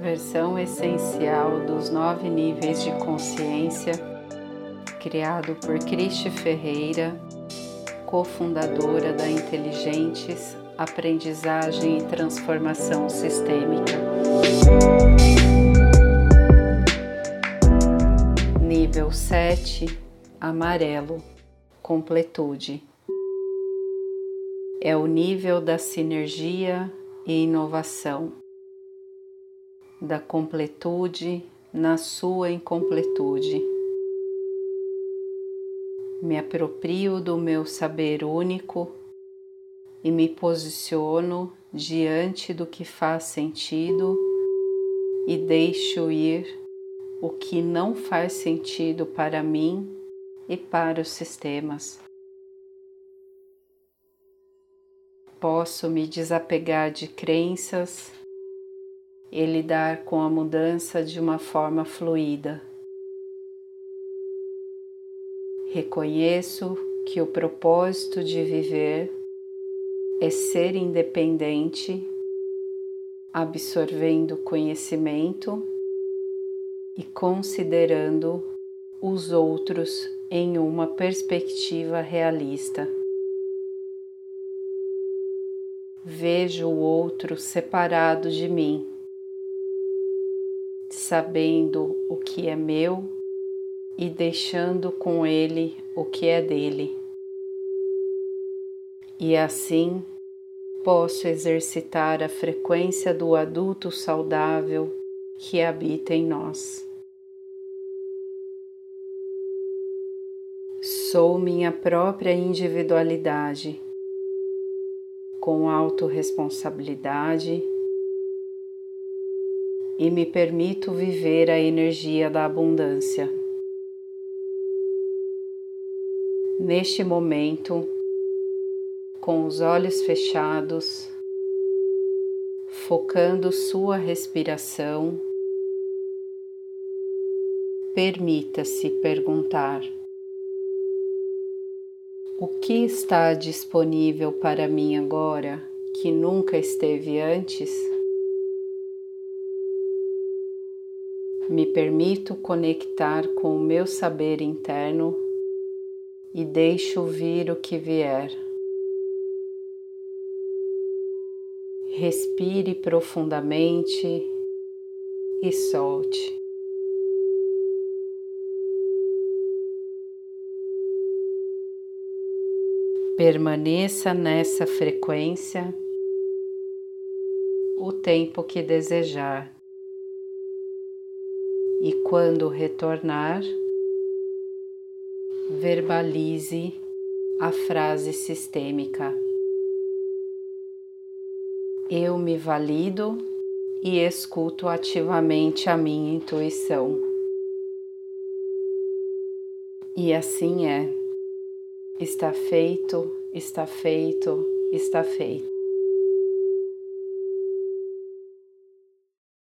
versão essencial dos nove níveis de consciência, criado por Cristi Ferreira, cofundadora da Inteligentes Aprendizagem e Transformação Sistêmica. Nível 7 Amarelo Completude é o nível da sinergia e inovação, da completude na sua incompletude. Me aproprio do meu saber único e me posiciono diante do que faz sentido e deixo ir o que não faz sentido para mim e para os sistemas. Posso me desapegar de crenças e lidar com a mudança de uma forma fluida. Reconheço que o propósito de viver é ser independente, absorvendo conhecimento e considerando os outros em uma perspectiva realista. Vejo o outro separado de mim, sabendo o que é meu e deixando com ele o que é dele. E assim posso exercitar a frequência do adulto saudável que habita em nós. Sou minha própria individualidade com autorresponsabilidade e me permito viver a energia da abundância. Neste momento, com os olhos fechados, focando sua respiração, permita-se perguntar. O que está disponível para mim agora que nunca esteve antes? Me permito conectar com o meu saber interno e deixo vir o que vier. Respire profundamente e solte. Permaneça nessa frequência o tempo que desejar. E quando retornar, verbalize a frase sistêmica. Eu me valido e escuto ativamente a minha intuição. E assim é. Está feito, está feito, está feito.